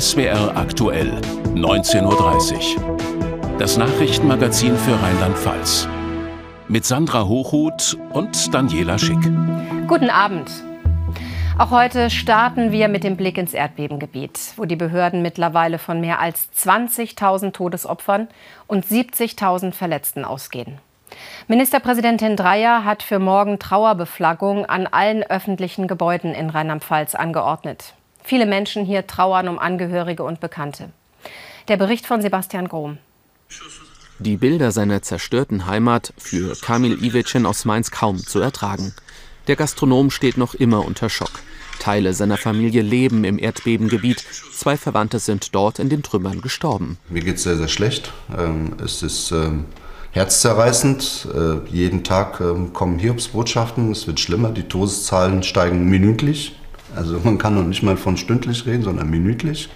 SWR aktuell, 19.30 Uhr. Das Nachrichtenmagazin für Rheinland-Pfalz. Mit Sandra Hochhuth und Daniela Schick. Guten Abend. Auch heute starten wir mit dem Blick ins Erdbebengebiet, wo die Behörden mittlerweile von mehr als 20.000 Todesopfern und 70.000 Verletzten ausgehen. Ministerpräsidentin Dreyer hat für morgen Trauerbeflaggung an allen öffentlichen Gebäuden in Rheinland-Pfalz angeordnet. Viele Menschen hier trauern um Angehörige und Bekannte. Der Bericht von Sebastian Grom. Die Bilder seiner zerstörten Heimat für Kamil Iwetschen aus Mainz kaum zu ertragen. Der Gastronom steht noch immer unter Schock. Teile seiner Familie leben im Erdbebengebiet. Zwei Verwandte sind dort in den Trümmern gestorben. Mir geht es sehr, sehr schlecht. Ähm, es ist ähm, herzzerreißend. Äh, jeden Tag ähm, kommen Hiobsbotschaften. Es wird schlimmer. Die Todeszahlen steigen minütlich. Also man kann noch nicht mal von stündlich reden, sondern minütlich.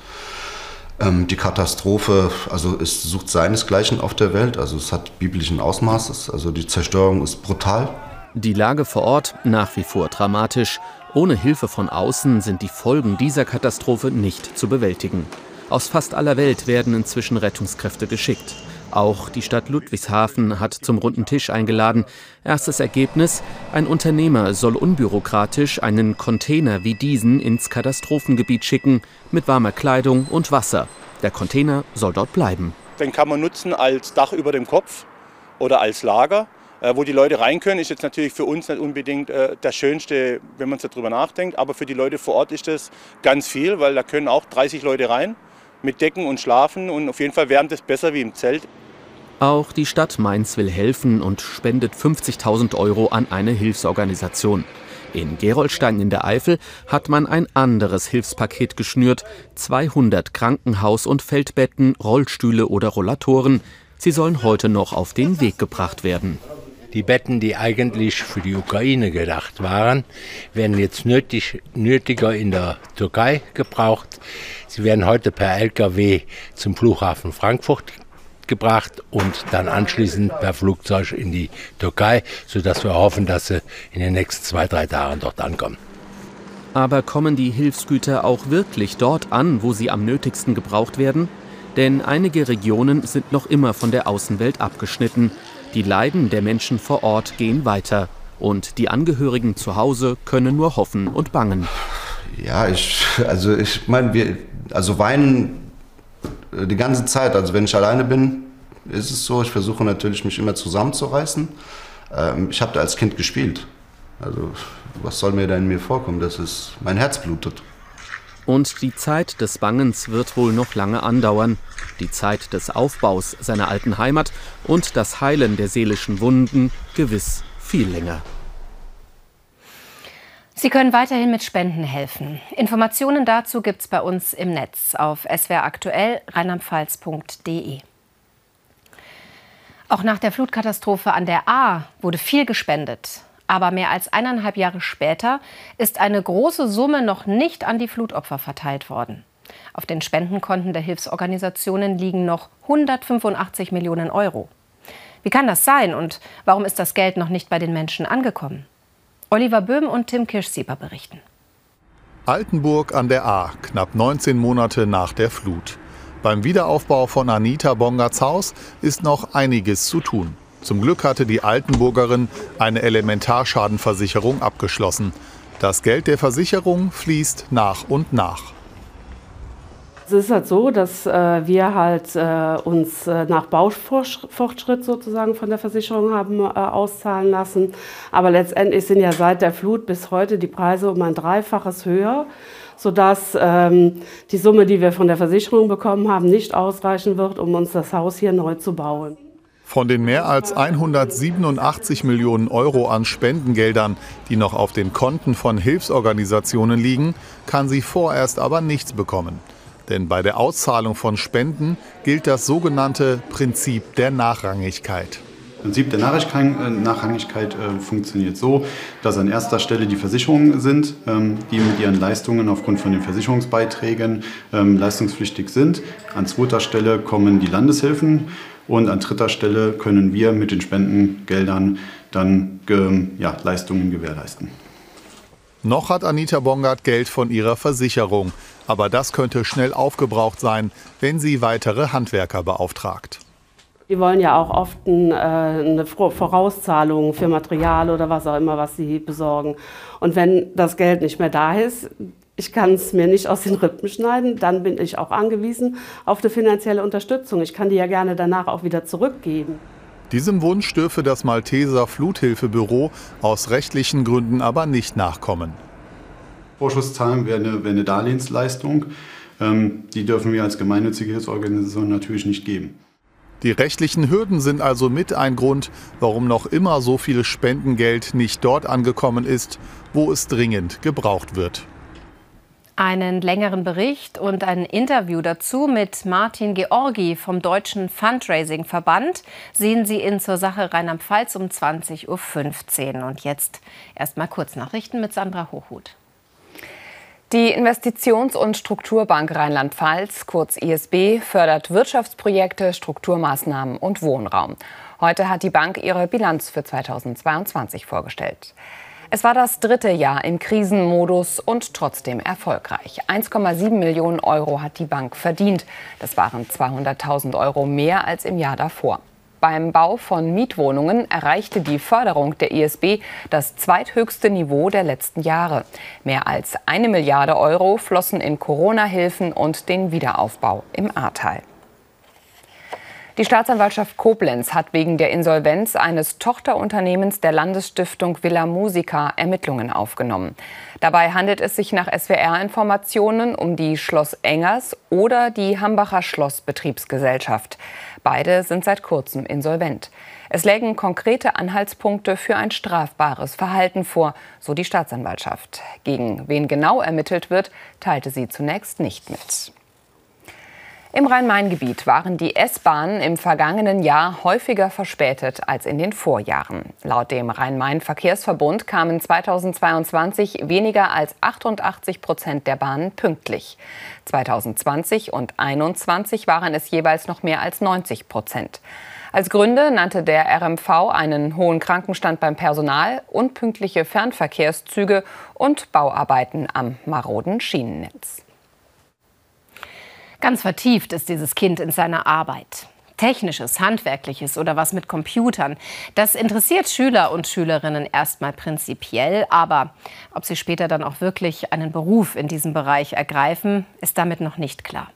Ähm, die Katastrophe, also es sucht seinesgleichen auf der Welt. Also es hat biblischen Ausmaßes. Also die Zerstörung ist brutal. Die Lage vor Ort nach wie vor dramatisch. Ohne Hilfe von außen sind die Folgen dieser Katastrophe nicht zu bewältigen. Aus fast aller Welt werden inzwischen Rettungskräfte geschickt. Auch die Stadt Ludwigshafen hat zum runden Tisch eingeladen. Erstes Ergebnis, ein Unternehmer soll unbürokratisch einen Container wie diesen ins Katastrophengebiet schicken, mit warmer Kleidung und Wasser. Der Container soll dort bleiben. Den kann man nutzen als Dach über dem Kopf oder als Lager. Äh, wo die Leute rein können, ist jetzt natürlich für uns nicht unbedingt äh, das Schönste, wenn man darüber nachdenkt. Aber für die Leute vor Ort ist das ganz viel, weil da können auch 30 Leute rein mit Decken und Schlafen und auf jeden Fall wärmt es besser wie im Zelt. Auch die Stadt Mainz will helfen und spendet 50.000 Euro an eine Hilfsorganisation. In Gerolstein in der Eifel hat man ein anderes Hilfspaket geschnürt. 200 Krankenhaus- und Feldbetten, Rollstühle oder Rollatoren. Sie sollen heute noch auf den Weg gebracht werden. Die Betten, die eigentlich für die Ukraine gedacht waren, werden jetzt nötig, nötiger in der Türkei gebraucht. Sie werden heute per Lkw zum Flughafen Frankfurt gebracht und dann anschließend per Flugzeug in die Türkei, sodass wir hoffen, dass sie in den nächsten zwei, drei Tagen dort ankommen. Aber kommen die Hilfsgüter auch wirklich dort an, wo sie am nötigsten gebraucht werden? Denn einige Regionen sind noch immer von der Außenwelt abgeschnitten. Die Leiden der Menschen vor Ort gehen weiter. Und die Angehörigen zu Hause können nur hoffen und bangen. Ja, ich, also ich meine, wir, also weinen äh, die ganze Zeit. Also wenn ich alleine bin, ist es so. Ich versuche natürlich, mich immer zusammenzureißen. Ähm, ich habe da als Kind gespielt. Also was soll mir da in mir vorkommen? Das ist, mein Herz blutet. Und die Zeit des Bangens wird wohl noch lange andauern. Die Zeit des Aufbaus seiner alten Heimat und das Heilen der seelischen Wunden gewiss viel länger. Sie können weiterhin mit Spenden helfen. Informationen dazu gibt es bei uns im Netz auf swraktuell rheinlandpfalz.de. Auch nach der Flutkatastrophe an der A wurde viel gespendet. Aber mehr als eineinhalb Jahre später ist eine große Summe noch nicht an die Flutopfer verteilt worden. Auf den Spendenkonten der Hilfsorganisationen liegen noch 185 Millionen Euro. Wie kann das sein und warum ist das Geld noch nicht bei den Menschen angekommen? Oliver Böhm und Tim Kirschsieber berichten. Altenburg an der A, knapp 19 Monate nach der Flut. Beim Wiederaufbau von Anita Bongarts Haus ist noch einiges zu tun. Zum Glück hatte die Altenburgerin eine Elementarschadenversicherung abgeschlossen. Das Geld der Versicherung fließt nach und nach. Es ist halt so, dass äh, wir halt äh, uns äh, nach Baufortschritt sozusagen von der Versicherung haben äh, auszahlen lassen. Aber letztendlich sind ja seit der Flut bis heute die Preise um ein Dreifaches höher, sodass ähm, die Summe, die wir von der Versicherung bekommen haben, nicht ausreichen wird, um uns das Haus hier neu zu bauen. Von den mehr als 187 Millionen Euro an Spendengeldern, die noch auf den Konten von Hilfsorganisationen liegen, kann sie vorerst aber nichts bekommen. Denn bei der Auszahlung von Spenden gilt das sogenannte Prinzip der Nachrangigkeit. Das Prinzip der äh, Nachrangigkeit äh, funktioniert so, dass an erster Stelle die Versicherungen sind, ähm, die mit ihren Leistungen aufgrund von den Versicherungsbeiträgen ähm, leistungspflichtig sind. An zweiter Stelle kommen die Landeshilfen und an dritter Stelle können wir mit den Spendengeldern dann ja, Leistungen gewährleisten. Noch hat Anita Bongard Geld von ihrer Versicherung. Aber das könnte schnell aufgebraucht sein, wenn sie weitere Handwerker beauftragt. Die wollen ja auch oft äh, eine Vorauszahlung für Material oder was auch immer, was sie besorgen. Und wenn das Geld nicht mehr da ist, ich kann es mir nicht aus den Rippen schneiden, dann bin ich auch angewiesen auf eine finanzielle Unterstützung. Ich kann die ja gerne danach auch wieder zurückgeben. Diesem Wunsch dürfe das Malteser Fluthilfebüro aus rechtlichen Gründen aber nicht nachkommen. Vorschusszahlen wäre eine, wäre eine Darlehensleistung. Ähm, die dürfen wir als gemeinnützige Hilfsorganisation natürlich nicht geben. Die rechtlichen Hürden sind also mit ein Grund, warum noch immer so viel Spendengeld nicht dort angekommen ist, wo es dringend gebraucht wird. Einen längeren Bericht und ein Interview dazu mit Martin Georgi vom Deutschen Fundraising-Verband sehen Sie in zur Sache Rheinland-Pfalz um 20.15 Uhr. Und jetzt erstmal Kurznachrichten mit Sandra Hochhuth. Die Investitions- und Strukturbank Rheinland-Pfalz, kurz ISB, fördert Wirtschaftsprojekte, Strukturmaßnahmen und Wohnraum. Heute hat die Bank ihre Bilanz für 2022 vorgestellt. Es war das dritte Jahr im Krisenmodus und trotzdem erfolgreich. 1,7 Millionen Euro hat die Bank verdient. Das waren 200.000 Euro mehr als im Jahr davor. Beim Bau von Mietwohnungen erreichte die Förderung der ISB das zweithöchste Niveau der letzten Jahre. Mehr als eine Milliarde Euro flossen in Corona-Hilfen und den Wiederaufbau im Ahrtal. Die Staatsanwaltschaft Koblenz hat wegen der Insolvenz eines Tochterunternehmens der Landesstiftung Villa Musica Ermittlungen aufgenommen. Dabei handelt es sich nach SWR-Informationen um die Schloss Engers oder die Hambacher Schlossbetriebsgesellschaft. Beide sind seit kurzem insolvent. Es lägen konkrete Anhaltspunkte für ein strafbares Verhalten vor, so die Staatsanwaltschaft. Gegen wen genau ermittelt wird, teilte sie zunächst nicht mit. Im Rhein-Main-Gebiet waren die S-Bahnen im vergangenen Jahr häufiger verspätet als in den Vorjahren. Laut dem Rhein-Main-Verkehrsverbund kamen 2022 weniger als 88 Prozent der Bahnen pünktlich. 2020 und 2021 waren es jeweils noch mehr als 90 Prozent. Als Gründe nannte der RMV einen hohen Krankenstand beim Personal, unpünktliche Fernverkehrszüge und Bauarbeiten am maroden Schienennetz. Ganz vertieft ist dieses Kind in seiner Arbeit. Technisches, Handwerkliches oder was mit Computern. Das interessiert Schüler und Schülerinnen erstmal prinzipiell, aber ob sie später dann auch wirklich einen Beruf in diesem Bereich ergreifen, ist damit noch nicht klar.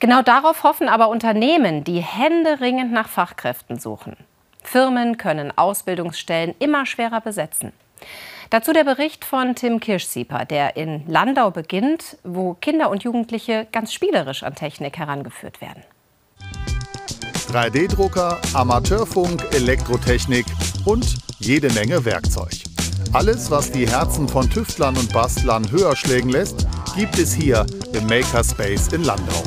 Genau darauf hoffen aber Unternehmen, die händeringend nach Fachkräften suchen. Firmen können Ausbildungsstellen immer schwerer besetzen. Dazu der Bericht von Tim Kirschsieper, der in Landau beginnt, wo Kinder und Jugendliche ganz spielerisch an Technik herangeführt werden. 3D-Drucker, Amateurfunk, Elektrotechnik und jede Menge Werkzeug. Alles, was die Herzen von Tüftlern und Bastlern höher schlägen lässt, gibt es hier im Makerspace in Landau.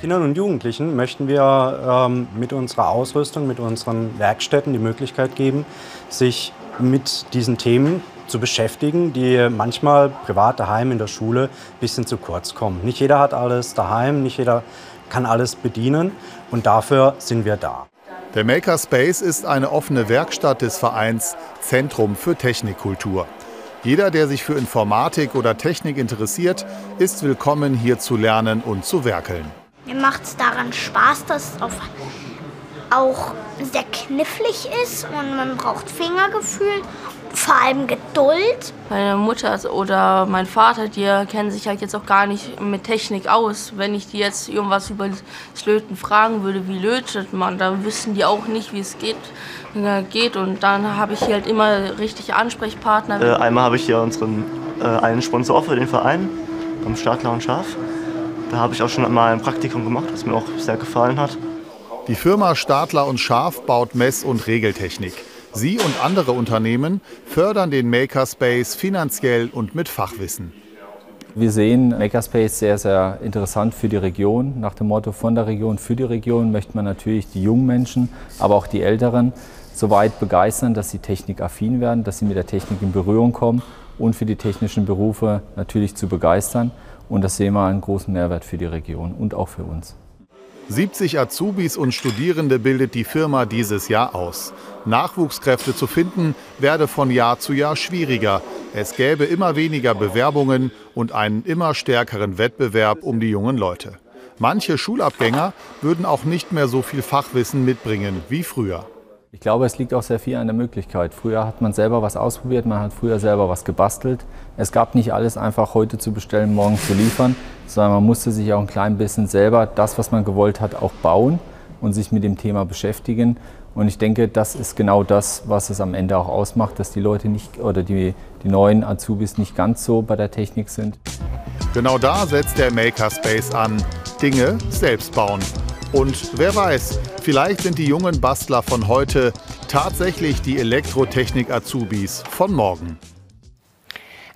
Kindern und Jugendlichen möchten wir ähm, mit unserer Ausrüstung, mit unseren Werkstätten die Möglichkeit geben, sich mit diesen Themen zu beschäftigen, die manchmal privat daheim in der Schule ein bisschen zu kurz kommen. Nicht jeder hat alles daheim, nicht jeder kann alles bedienen und dafür sind wir da. Der Makerspace ist eine offene Werkstatt des Vereins Zentrum für Technikkultur. Jeder, der sich für Informatik oder Technik interessiert, ist willkommen, hier zu lernen und zu werkeln. Mir macht es daran Spaß, dass auf auch sehr knifflig ist und man braucht Fingergefühl, vor allem Geduld. Meine Mutter oder mein Vater, die kennen sich halt jetzt auch gar nicht mit Technik aus. Wenn ich die jetzt irgendwas über das Löten fragen würde, wie lötet man, dann wissen die auch nicht, wie es geht. geht. Und dann habe ich hier halt immer richtige Ansprechpartner. Äh, einmal habe ich hier unseren äh, einen Sponsor für den Verein, am Stadler und Schaf. Da habe ich auch schon mal ein Praktikum gemacht, was mir auch sehr gefallen hat. Die Firma Stadler und Schaf baut Mess- und Regeltechnik. Sie und andere Unternehmen fördern den Makerspace finanziell und mit Fachwissen. Wir sehen Makerspace sehr, sehr interessant für die Region. Nach dem Motto von der Region für die Region möchte man natürlich die jungen Menschen, aber auch die Älteren so weit begeistern, dass sie technikaffin werden, dass sie mit der Technik in Berührung kommen und für die technischen Berufe natürlich zu begeistern. Und das sehen wir einen großen Mehrwert für die Region und auch für uns. 70 Azubis und Studierende bildet die Firma dieses Jahr aus. Nachwuchskräfte zu finden, werde von Jahr zu Jahr schwieriger. Es gäbe immer weniger Bewerbungen und einen immer stärkeren Wettbewerb um die jungen Leute. Manche Schulabgänger würden auch nicht mehr so viel Fachwissen mitbringen wie früher. Ich glaube, es liegt auch sehr viel an der Möglichkeit. Früher hat man selber was ausprobiert, man hat früher selber was gebastelt. Es gab nicht alles einfach heute zu bestellen, morgen zu liefern, sondern man musste sich auch ein klein bisschen selber das, was man gewollt hat, auch bauen und sich mit dem Thema beschäftigen. Und ich denke, das ist genau das, was es am Ende auch ausmacht, dass die Leute nicht oder die, die neuen Azubis nicht ganz so bei der Technik sind. Genau da setzt der Makerspace an. Dinge selbst bauen. Und wer weiß, vielleicht sind die jungen Bastler von heute tatsächlich die Elektrotechnik-Azubis von morgen.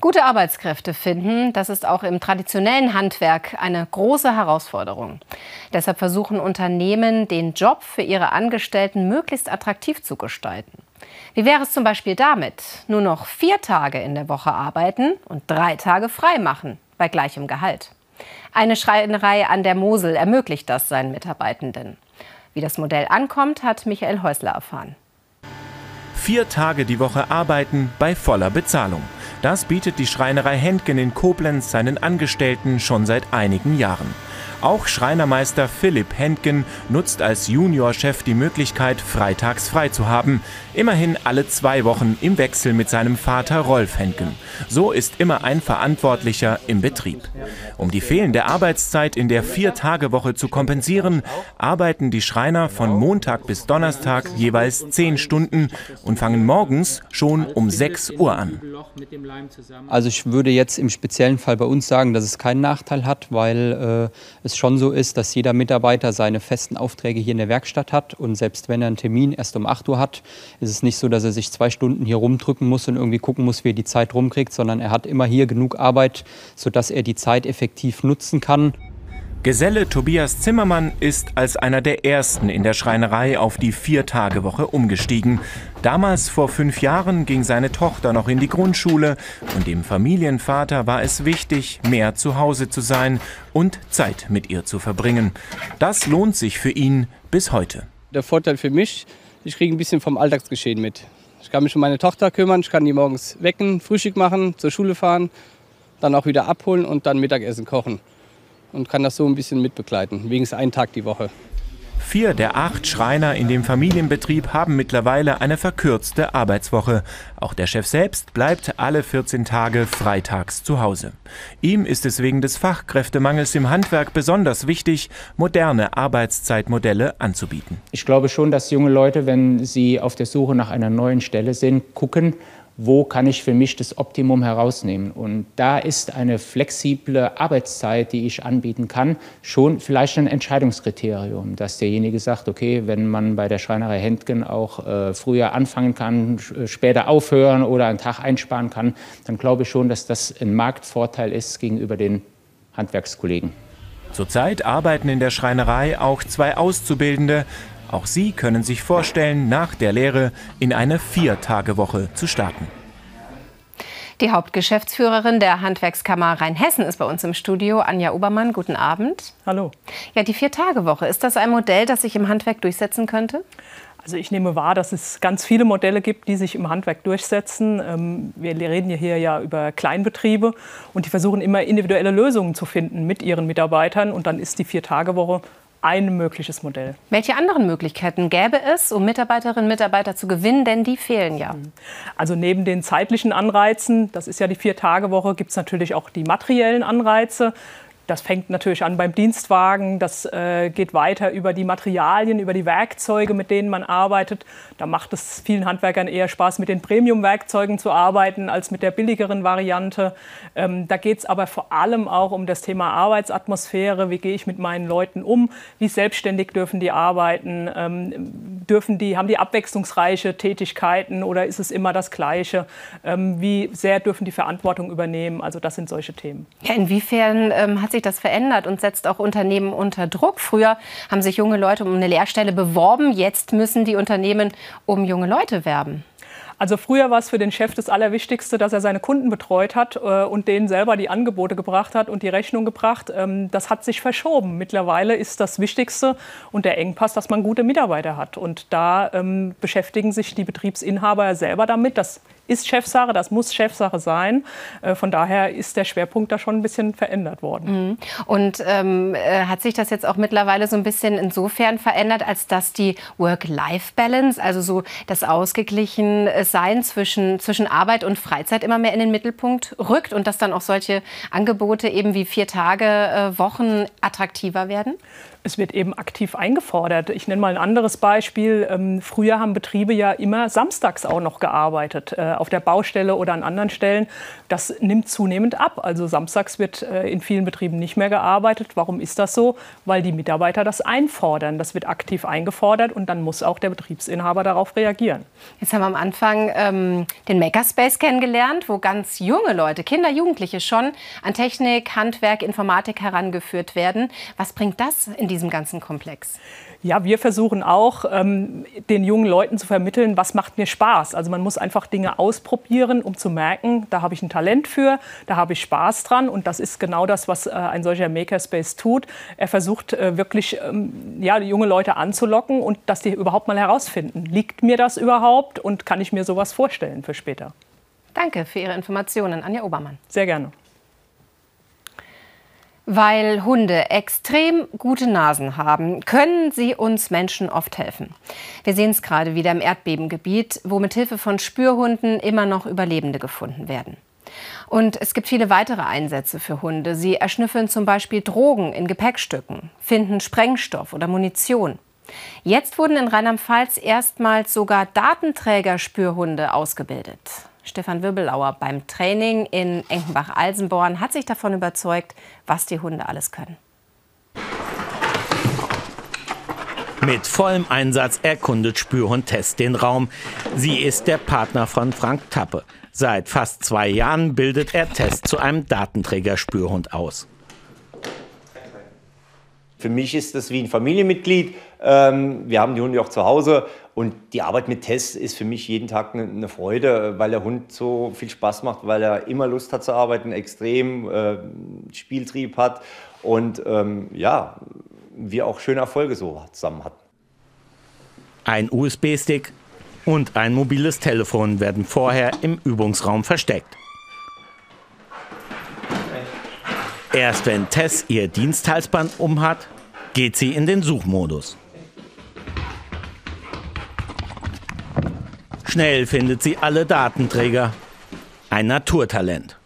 Gute Arbeitskräfte finden, das ist auch im traditionellen Handwerk eine große Herausforderung. Deshalb versuchen Unternehmen, den Job für ihre Angestellten möglichst attraktiv zu gestalten. Wie wäre es zum Beispiel damit, nur noch vier Tage in der Woche arbeiten und drei Tage frei machen, bei gleichem Gehalt? Eine Schreinerei an der Mosel ermöglicht das seinen Mitarbeitenden. Wie das Modell ankommt, hat Michael Häusler erfahren. Vier Tage die Woche arbeiten bei voller Bezahlung. Das bietet die Schreinerei Händgen in Koblenz seinen Angestellten schon seit einigen Jahren. Auch Schreinermeister Philipp Händgen nutzt als Juniorchef die Möglichkeit, freitags frei zu haben. Immerhin alle zwei Wochen im Wechsel mit seinem Vater Rolf Händgen. So ist immer ein Verantwortlicher im Betrieb. Um die fehlende Arbeitszeit in der Vier-Tage-Woche zu kompensieren, arbeiten die Schreiner von Montag bis Donnerstag jeweils zehn Stunden und fangen morgens schon um 6 Uhr an. Also ich würde jetzt im speziellen Fall bei uns sagen, dass es keinen Nachteil hat, weil äh, es schon so ist, dass jeder Mitarbeiter seine festen Aufträge hier in der Werkstatt hat. Und selbst wenn er einen Termin erst um 8 Uhr hat, es nicht so, dass er sich zwei Stunden hier rumdrücken muss und irgendwie gucken muss, wie er die Zeit rumkriegt, sondern er hat immer hier genug Arbeit, sodass er die Zeit effektiv nutzen kann. Geselle Tobias Zimmermann ist als einer der ersten in der Schreinerei auf die Vier-Tage-Woche umgestiegen. Damals vor fünf Jahren ging seine Tochter noch in die Grundschule und dem Familienvater war es wichtig, mehr zu Hause zu sein und Zeit mit ihr zu verbringen. Das lohnt sich für ihn bis heute. Der Vorteil für mich, ich kriege ein bisschen vom Alltagsgeschehen mit. Ich kann mich um meine Tochter kümmern, ich kann die morgens wecken, Frühstück machen, zur Schule fahren, dann auch wieder abholen und dann Mittagessen kochen und kann das so ein bisschen mitbegleiten, wenigstens einen Tag die Woche. Vier der acht Schreiner in dem Familienbetrieb haben mittlerweile eine verkürzte Arbeitswoche. Auch der Chef selbst bleibt alle 14 Tage freitags zu Hause. Ihm ist es wegen des Fachkräftemangels im Handwerk besonders wichtig, moderne Arbeitszeitmodelle anzubieten. Ich glaube schon, dass junge Leute, wenn sie auf der Suche nach einer neuen Stelle sind, gucken, wo kann ich für mich das Optimum herausnehmen. Und da ist eine flexible Arbeitszeit, die ich anbieten kann, schon vielleicht ein Entscheidungskriterium, dass derjenige sagt, okay, wenn man bei der Schreinerei Händgen auch äh, früher anfangen kann, später aufhören oder einen Tag einsparen kann, dann glaube ich schon, dass das ein Marktvorteil ist gegenüber den Handwerkskollegen. Zurzeit arbeiten in der Schreinerei auch zwei Auszubildende. Auch sie können sich vorstellen, nach der Lehre in eine Vier-Tage-Woche zu starten. Die Hauptgeschäftsführerin der Handwerkskammer Rheinhessen ist bei uns im Studio, Anja Obermann. Guten Abend. Hallo. Ja, die Vier-Tage-Woche, ist das ein Modell, das sich im Handwerk durchsetzen könnte? Also ich nehme wahr, dass es ganz viele Modelle gibt, die sich im Handwerk durchsetzen. Ähm, wir reden hier ja über Kleinbetriebe und die versuchen immer individuelle Lösungen zu finden mit ihren Mitarbeitern. Und dann ist die Vier-Tage-Woche ein mögliches Modell. Welche anderen Möglichkeiten gäbe es, um Mitarbeiterinnen und Mitarbeiter zu gewinnen? Denn die fehlen ja. Also neben den zeitlichen Anreizen, das ist ja die Vier-Tage-Woche, gibt es natürlich auch die materiellen Anreize. Das fängt natürlich an beim Dienstwagen, das äh, geht weiter über die Materialien, über die Werkzeuge, mit denen man arbeitet. Da macht es vielen Handwerkern eher Spaß, mit den Premium-Werkzeugen zu arbeiten, als mit der billigeren Variante. Ähm, da geht es aber vor allem auch um das Thema Arbeitsatmosphäre. Wie gehe ich mit meinen Leuten um? Wie selbstständig dürfen die arbeiten? Ähm, dürfen die, haben die abwechslungsreiche Tätigkeiten oder ist es immer das Gleiche? Ähm, wie sehr dürfen die Verantwortung übernehmen? Also das sind solche Themen. Ja, inwiefern ähm, hat sich das verändert und setzt auch Unternehmen unter Druck? Früher haben sich junge Leute um eine Lehrstelle beworben, jetzt müssen die Unternehmen um junge Leute werben. Also früher war es für den Chef das Allerwichtigste, dass er seine Kunden betreut hat äh, und denen selber die Angebote gebracht hat und die Rechnung gebracht. Ähm, das hat sich verschoben. Mittlerweile ist das Wichtigste und der Engpass, dass man gute Mitarbeiter hat. Und da ähm, beschäftigen sich die Betriebsinhaber selber damit. Das ist Chefsache, das muss Chefsache sein. Äh, von daher ist der Schwerpunkt da schon ein bisschen verändert worden. Mhm. Und ähm, äh, hat sich das jetzt auch mittlerweile so ein bisschen insofern verändert, als dass die Work-Life-Balance, also so das ausgeglichen Sein zwischen, zwischen Arbeit und Freizeit immer mehr in den Mittelpunkt rückt und dass dann auch solche Angebote eben wie vier Tage äh, Wochen attraktiver werden? Es wird eben aktiv eingefordert. Ich nenne mal ein anderes Beispiel. Ähm, früher haben Betriebe ja immer samstags auch noch gearbeitet, äh, auf der Baustelle oder an anderen Stellen. Das nimmt zunehmend ab. Also samstags wird äh, in vielen Betrieben nicht mehr gearbeitet. Warum ist das so? Weil die Mitarbeiter das einfordern. Das wird aktiv eingefordert und dann muss auch der Betriebsinhaber darauf reagieren. Jetzt haben wir am Anfang ähm, den Makerspace kennengelernt, wo ganz junge Leute, Kinder, Jugendliche schon an Technik, Handwerk, Informatik herangeführt werden. Was bringt das in diesem ganzen Komplex? Ja, wir versuchen auch, ähm, den jungen Leuten zu vermitteln, was macht mir Spaß. Also man muss einfach Dinge ausprobieren, um zu merken, da habe ich ein Talent für, da habe ich Spaß dran. Und das ist genau das, was äh, ein solcher Makerspace tut. Er versucht äh, wirklich, ähm, ja, junge Leute anzulocken und dass die überhaupt mal herausfinden, liegt mir das überhaupt und kann ich mir sowas vorstellen für später. Danke für Ihre Informationen, Anja Obermann. Sehr gerne. Weil Hunde extrem gute Nasen haben, können sie uns Menschen oft helfen. Wir sehen es gerade wieder im Erdbebengebiet, wo mit Hilfe von Spürhunden immer noch Überlebende gefunden werden. Und es gibt viele weitere Einsätze für Hunde. Sie erschnüffeln zum Beispiel Drogen in Gepäckstücken, finden Sprengstoff oder Munition. Jetzt wurden in Rheinland-Pfalz erstmals sogar Datenträgerspürhunde ausgebildet. Stefan Wirbelauer beim Training in Enkenbach-Alsenborn hat sich davon überzeugt, was die Hunde alles können. Mit vollem Einsatz erkundet Spürhund Test den Raum. Sie ist der Partner von Frank Tappe. Seit fast zwei Jahren bildet er Test zu einem Datenträger-Spürhund aus. Für mich ist das wie ein Familienmitglied. Ähm, wir haben die Hunde auch zu Hause und die Arbeit mit Tess ist für mich jeden Tag eine Freude, weil der Hund so viel Spaß macht, weil er immer Lust hat zu arbeiten, extrem äh, Spieltrieb hat und ähm, ja, wir auch schöne Erfolge so zusammen hatten. Ein USB-Stick und ein mobiles Telefon werden vorher im Übungsraum versteckt. Erst wenn Tess ihr Diensthalsband umhat, geht sie in den Suchmodus. Schnell findet sie alle Datenträger. Ein Naturtalent.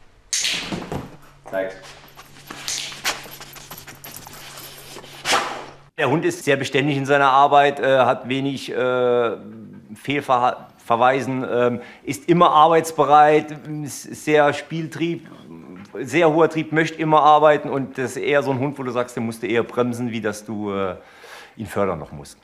Der Hund ist sehr beständig in seiner Arbeit, äh, hat wenig äh, Fehlverweisen, äh, ist immer arbeitsbereit, ist sehr Spieltrieb, sehr hoher Trieb, möchte immer arbeiten und das ist eher so ein Hund, wo du sagst, der musste eher bremsen, wie dass du äh, ihn fördern noch musst.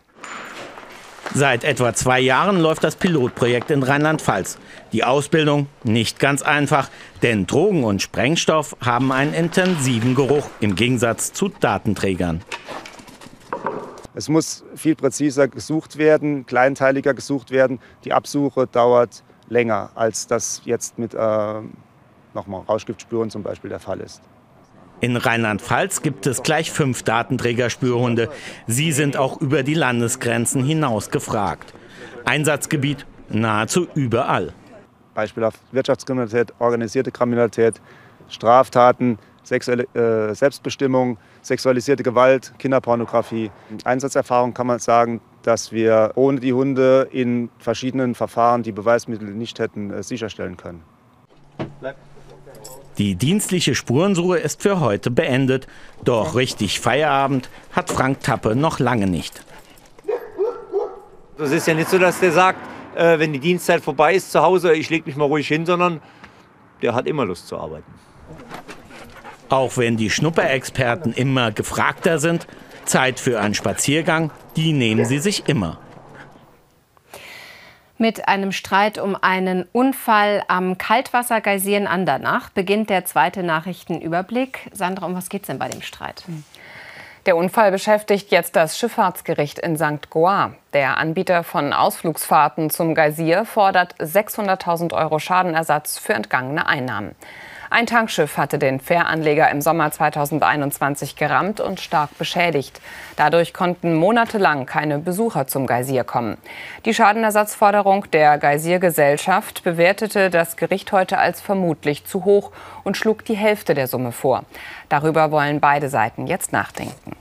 Seit etwa zwei Jahren läuft das Pilotprojekt in Rheinland-Pfalz. Die Ausbildung nicht ganz einfach, denn Drogen und Sprengstoff haben einen intensiven Geruch im Gegensatz zu Datenträgern. Es muss viel präziser gesucht werden, kleinteiliger gesucht werden. Die Absuche dauert länger, als das jetzt mit äh, nochmal Rauschgiftspuren zum Beispiel der Fall ist. In Rheinland-Pfalz gibt es gleich fünf Datenträgerspürhunde. Sie sind auch über die Landesgrenzen hinaus gefragt. Einsatzgebiet nahezu überall. Beispiel auf Wirtschaftskriminalität, organisierte Kriminalität, Straftaten, sexuelle äh, Selbstbestimmung, sexualisierte Gewalt, Kinderpornografie. Einsatzerfahrung kann man sagen, dass wir ohne die Hunde in verschiedenen Verfahren die Beweismittel nicht hätten äh, sicherstellen können. Bleib. Die dienstliche Spurensuche ist für heute beendet. Doch richtig Feierabend hat Frank Tappe noch lange nicht. Es ist ja nicht so, dass der sagt, äh, wenn die Dienstzeit vorbei ist zu Hause, ich lege mich mal ruhig hin, sondern der hat immer Lust zu arbeiten. Auch wenn die Schnupperexperten immer gefragter sind, Zeit für einen Spaziergang, die nehmen sie sich immer mit einem Streit um einen Unfall am Kaltwassergeysir in Andernach beginnt der zweite Nachrichtenüberblick. Sandra, um was geht es denn bei dem Streit? Der Unfall beschäftigt jetzt das Schifffahrtsgericht in St. Goar. Der Anbieter von Ausflugsfahrten zum Geysir fordert 600.000 Euro Schadenersatz für entgangene Einnahmen. Ein Tankschiff hatte den Fähranleger im Sommer 2021 gerammt und stark beschädigt. Dadurch konnten monatelang keine Besucher zum Geysir kommen. Die Schadenersatzforderung der Geysir-Gesellschaft bewertete das Gericht heute als vermutlich zu hoch und schlug die Hälfte der Summe vor. Darüber wollen beide Seiten jetzt nachdenken.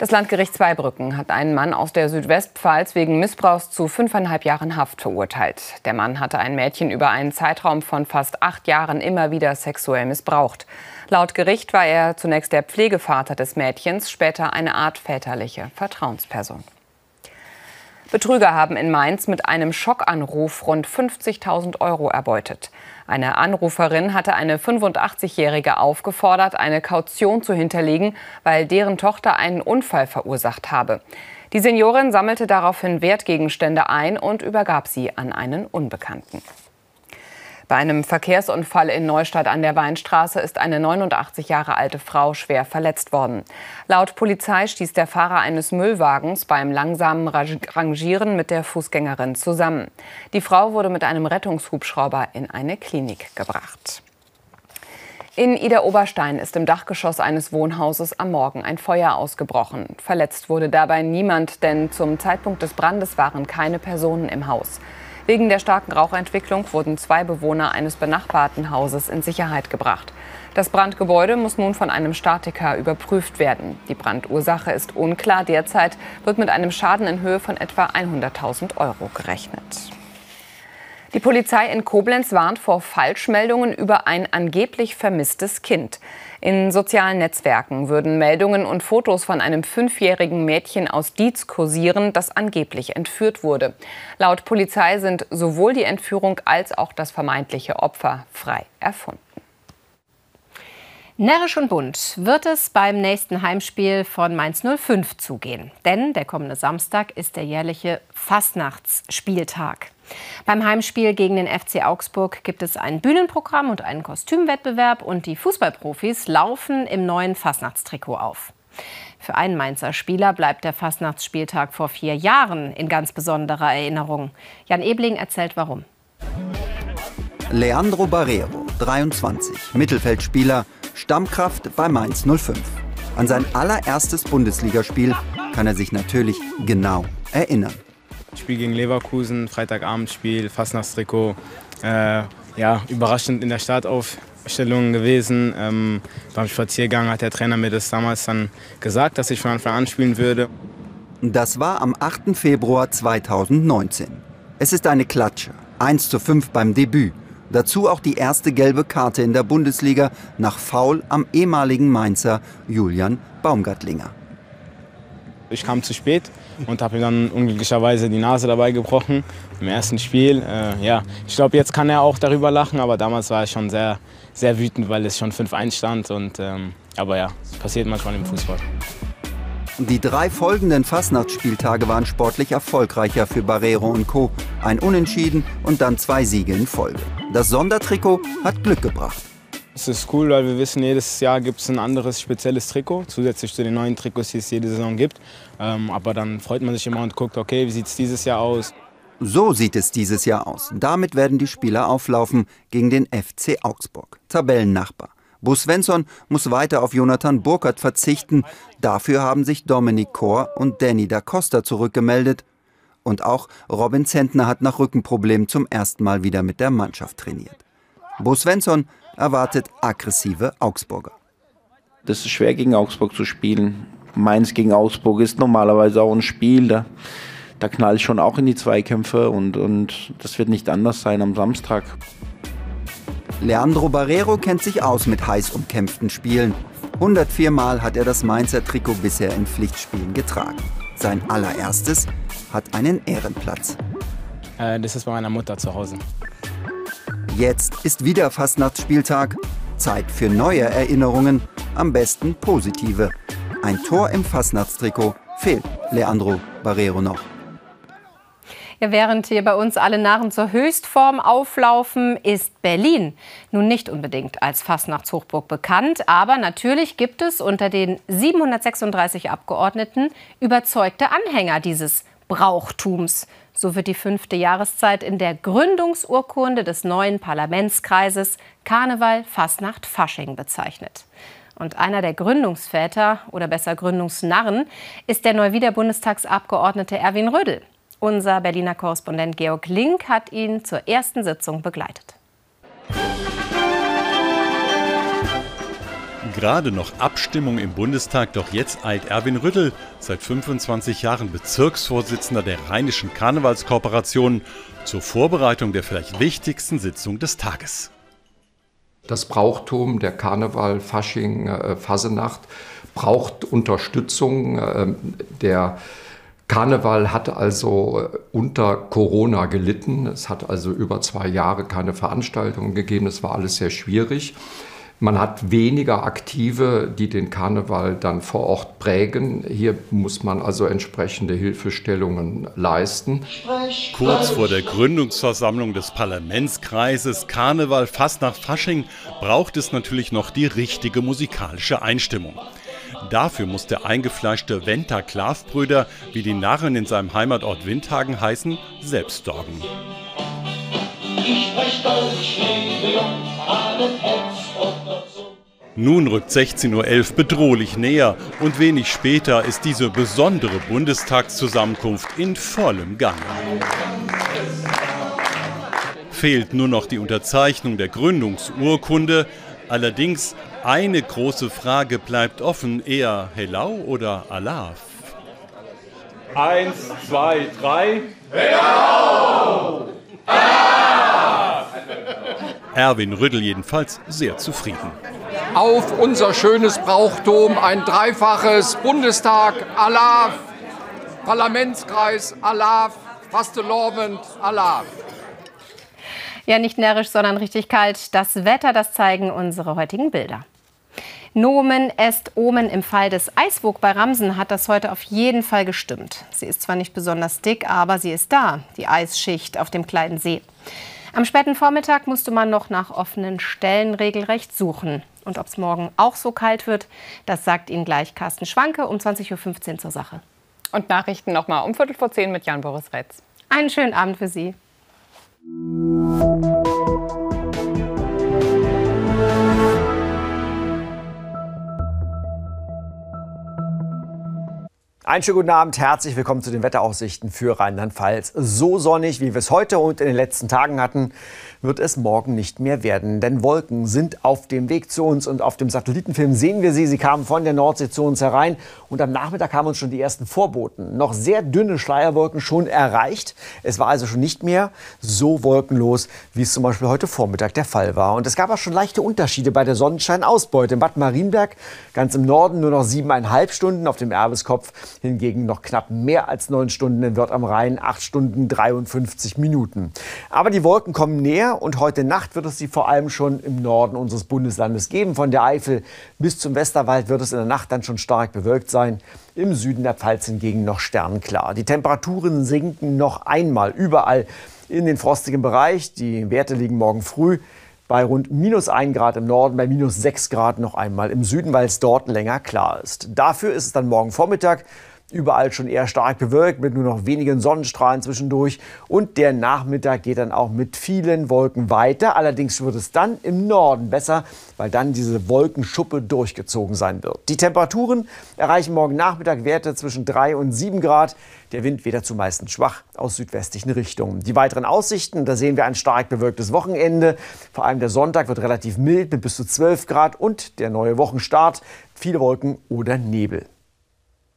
Das Landgericht Zweibrücken hat einen Mann aus der Südwestpfalz wegen Missbrauchs zu fünfeinhalb Jahren Haft verurteilt. Der Mann hatte ein Mädchen über einen Zeitraum von fast acht Jahren immer wieder sexuell missbraucht. Laut Gericht war er zunächst der Pflegevater des Mädchens, später eine Art väterliche Vertrauensperson. Betrüger haben in Mainz mit einem Schockanruf rund 50.000 Euro erbeutet. Eine Anruferin hatte eine 85-Jährige aufgefordert, eine Kaution zu hinterlegen, weil deren Tochter einen Unfall verursacht habe. Die Seniorin sammelte daraufhin Wertgegenstände ein und übergab sie an einen Unbekannten. Bei einem Verkehrsunfall in Neustadt an der Weinstraße ist eine 89 Jahre alte Frau schwer verletzt worden. Laut Polizei stieß der Fahrer eines Müllwagens beim langsamen Rangieren mit der Fußgängerin zusammen. Die Frau wurde mit einem Rettungshubschrauber in eine Klinik gebracht. In Ida-Oberstein ist im Dachgeschoss eines Wohnhauses am Morgen ein Feuer ausgebrochen. Verletzt wurde dabei niemand, denn zum Zeitpunkt des Brandes waren keine Personen im Haus. Wegen der starken Rauchentwicklung wurden zwei Bewohner eines benachbarten Hauses in Sicherheit gebracht. Das Brandgebäude muss nun von einem Statiker überprüft werden. Die Brandursache ist unklar. Derzeit wird mit einem Schaden in Höhe von etwa 100.000 Euro gerechnet. Die Polizei in Koblenz warnt vor Falschmeldungen über ein angeblich vermisstes Kind. In sozialen Netzwerken würden Meldungen und Fotos von einem fünfjährigen Mädchen aus Dietz kursieren, das angeblich entführt wurde. Laut Polizei sind sowohl die Entführung als auch das vermeintliche Opfer frei erfunden. Närrisch und bunt wird es beim nächsten Heimspiel von Mainz 05 zugehen. Denn der kommende Samstag ist der jährliche Fastnachtsspieltag. Beim Heimspiel gegen den FC Augsburg gibt es ein Bühnenprogramm und einen Kostümwettbewerb und die Fußballprofis laufen im neuen Fastnachtstrikot auf. Für einen Mainzer Spieler bleibt der Fastnachtsspieltag vor vier Jahren in ganz besonderer Erinnerung. Jan Ebling erzählt warum. Leandro Barrero, 23, Mittelfeldspieler, Stammkraft bei Mainz 05. An sein allererstes Bundesligaspiel kann er sich natürlich genau erinnern. Spiel gegen Leverkusen, Freitagabendspiel, Fastnachtstrikot. Äh, ja, überraschend in der Startaufstellung gewesen. Ähm, beim Spaziergang hat der Trainer mir das damals dann gesagt, dass ich von Anfang an spielen würde. Das war am 8. Februar 2019. Es ist eine Klatsche. 1 zu 5 beim Debüt. Dazu auch die erste gelbe Karte in der Bundesliga nach Foul am ehemaligen Mainzer Julian Baumgartlinger. Ich kam zu spät und habe ihm dann unglücklicherweise die Nase dabei gebrochen im ersten Spiel. Äh, ja, ich glaube, jetzt kann er auch darüber lachen, aber damals war ich schon sehr, sehr wütend, weil es schon 5-1 stand. Und, ähm, aber ja, es passiert manchmal im Fußball. Die drei folgenden Fastnachtsspieltage waren sportlich erfolgreicher für Barrero und Co. Ein Unentschieden und dann zwei Siege in Folge. Das Sondertrikot hat Glück gebracht. Es ist cool, weil wir wissen, jedes Jahr gibt es ein anderes spezielles Trikot, zusätzlich zu den neuen Trikots, die es jede Saison gibt. Ähm, aber dann freut man sich immer und guckt, okay, wie sieht es dieses Jahr aus? So sieht es dieses Jahr aus. Damit werden die Spieler auflaufen gegen den FC Augsburg, Tabellennachbar. Bo Svensson muss weiter auf Jonathan Burkhardt verzichten. Dafür haben sich Dominik Kor und Danny da Costa zurückgemeldet. Und auch Robin Zentner hat nach Rückenproblemen zum ersten Mal wieder mit der Mannschaft trainiert. Bo Svensson erwartet aggressive Augsburger. Das ist schwer gegen Augsburg zu spielen. Mainz gegen Augsburg ist normalerweise auch ein Spiel. Da, da knall ich schon auch in die Zweikämpfe und, und das wird nicht anders sein am Samstag. Leandro Barrero kennt sich aus mit heiß umkämpften Spielen. 104 Mal hat er das Mainzer Trikot bisher in Pflichtspielen getragen. Sein allererstes hat einen Ehrenplatz. Äh, das ist bei meiner Mutter zu Hause. Jetzt ist wieder Fastnachtsspieltag. Zeit für neue Erinnerungen, am besten positive. Ein Tor im Fastnachtstrikot fehlt Leandro Barrero noch. Ja, während hier bei uns alle Narren zur Höchstform auflaufen, ist Berlin nun nicht unbedingt als Fastnachtshochburg bekannt. Aber natürlich gibt es unter den 736 Abgeordneten überzeugte Anhänger dieses Brauchtums. So wird die fünfte Jahreszeit in der Gründungsurkunde des neuen Parlamentskreises Karneval, Fastnacht, Fasching bezeichnet. Und einer der Gründungsväter oder besser Gründungsnarren ist der Neuwieder-Bundestagsabgeordnete Erwin Rödel. Unser Berliner Korrespondent Georg Link hat ihn zur ersten Sitzung begleitet. Gerade noch Abstimmung im Bundestag, doch jetzt eilt Erwin Rüttel, seit 25 Jahren Bezirksvorsitzender der Rheinischen Karnevalskooperation, zur Vorbereitung der vielleicht wichtigsten Sitzung des Tages. Das Brauchtum der Karneval, Fasching, äh, Fasenacht braucht Unterstützung. Äh, der Karneval hat also äh, unter Corona gelitten. Es hat also über zwei Jahre keine Veranstaltungen gegeben. Es war alles sehr schwierig. Man hat weniger Aktive, die den Karneval dann vor Ort prägen. Hier muss man also entsprechende Hilfestellungen leisten. Kurz vor der Gründungsversammlung des Parlamentskreises Karneval fast nach Fasching braucht es natürlich noch die richtige musikalische Einstimmung. Dafür muss der eingefleischte Venter Klavbrüder, wie die Narren in seinem Heimatort Windhagen heißen, selbst sorgen. Ich spreche Deutsch, liebe Jung, alle nun rückt 16.11 Uhr bedrohlich näher und wenig später ist diese besondere Bundestagszusammenkunft in vollem Gang. Fehlt nur noch die Unterzeichnung der Gründungsurkunde. Allerdings eine große Frage bleibt offen, eher Hellau oder Alaf? Eins, zwei, drei. Hellau! Alaf! Erwin Rüttel jedenfalls sehr zufrieden auf unser schönes Brauchtum, ein dreifaches Bundestag, Allah, Parlamentskreis, Allah, Fastelovend, Allah. Ja, nicht närrisch, sondern richtig kalt. Das Wetter, das zeigen unsere heutigen Bilder. Nomen est Omen im Fall des Eisburg bei Ramsen hat das heute auf jeden Fall gestimmt. Sie ist zwar nicht besonders dick, aber sie ist da, die Eisschicht auf dem kleinen See. Am späten Vormittag musste man noch nach offenen Stellen regelrecht suchen. Und ob es morgen auch so kalt wird, das sagt Ihnen gleich Carsten Schwanke um 20.15 Uhr zur Sache. Und Nachrichten nochmal um Viertel vor zehn mit Jan-Boris Retz. Einen schönen Abend für Sie. Einen schönen guten Abend, herzlich willkommen zu den Wetteraussichten für Rheinland-Pfalz. So sonnig, wie wir es heute und in den letzten Tagen hatten, wird es morgen nicht mehr werden. Denn Wolken sind auf dem Weg zu uns und auf dem Satellitenfilm sehen wir sie. Sie kamen von der Nordsee zu uns herein und am Nachmittag haben uns schon die ersten Vorboten. Noch sehr dünne Schleierwolken schon erreicht. Es war also schon nicht mehr so wolkenlos, wie es zum Beispiel heute Vormittag der Fall war. Und es gab auch schon leichte Unterschiede bei der Sonnenscheinausbeute. In Bad Marienberg ganz im Norden nur noch siebeneinhalb Stunden, auf dem Erbeskopf hingegen noch knapp mehr als neun Stunden in Wörth am Rhein, acht Stunden 53 Minuten. Aber die Wolken kommen näher und heute Nacht wird es sie vor allem schon im Norden unseres Bundeslandes geben. Von der Eifel bis zum Westerwald wird es in der Nacht dann schon stark bewölkt sein. Im Süden der Pfalz hingegen noch sternklar. Die Temperaturen sinken noch einmal überall in den frostigen Bereich. Die Werte liegen morgen früh bei rund minus 1 Grad im Norden, bei minus 6 Grad noch einmal im Süden, weil es dort länger klar ist. Dafür ist es dann morgen Vormittag Überall schon eher stark bewölkt mit nur noch wenigen Sonnenstrahlen zwischendurch. Und der Nachmittag geht dann auch mit vielen Wolken weiter. Allerdings wird es dann im Norden besser, weil dann diese Wolkenschuppe durchgezogen sein wird. Die Temperaturen erreichen morgen Nachmittag Werte zwischen 3 und 7 Grad. Der Wind weht dazu meistens schwach aus südwestlichen Richtungen. Die weiteren Aussichten, da sehen wir ein stark bewölktes Wochenende. Vor allem der Sonntag wird relativ mild mit bis zu 12 Grad und der neue Wochenstart viele Wolken oder Nebel.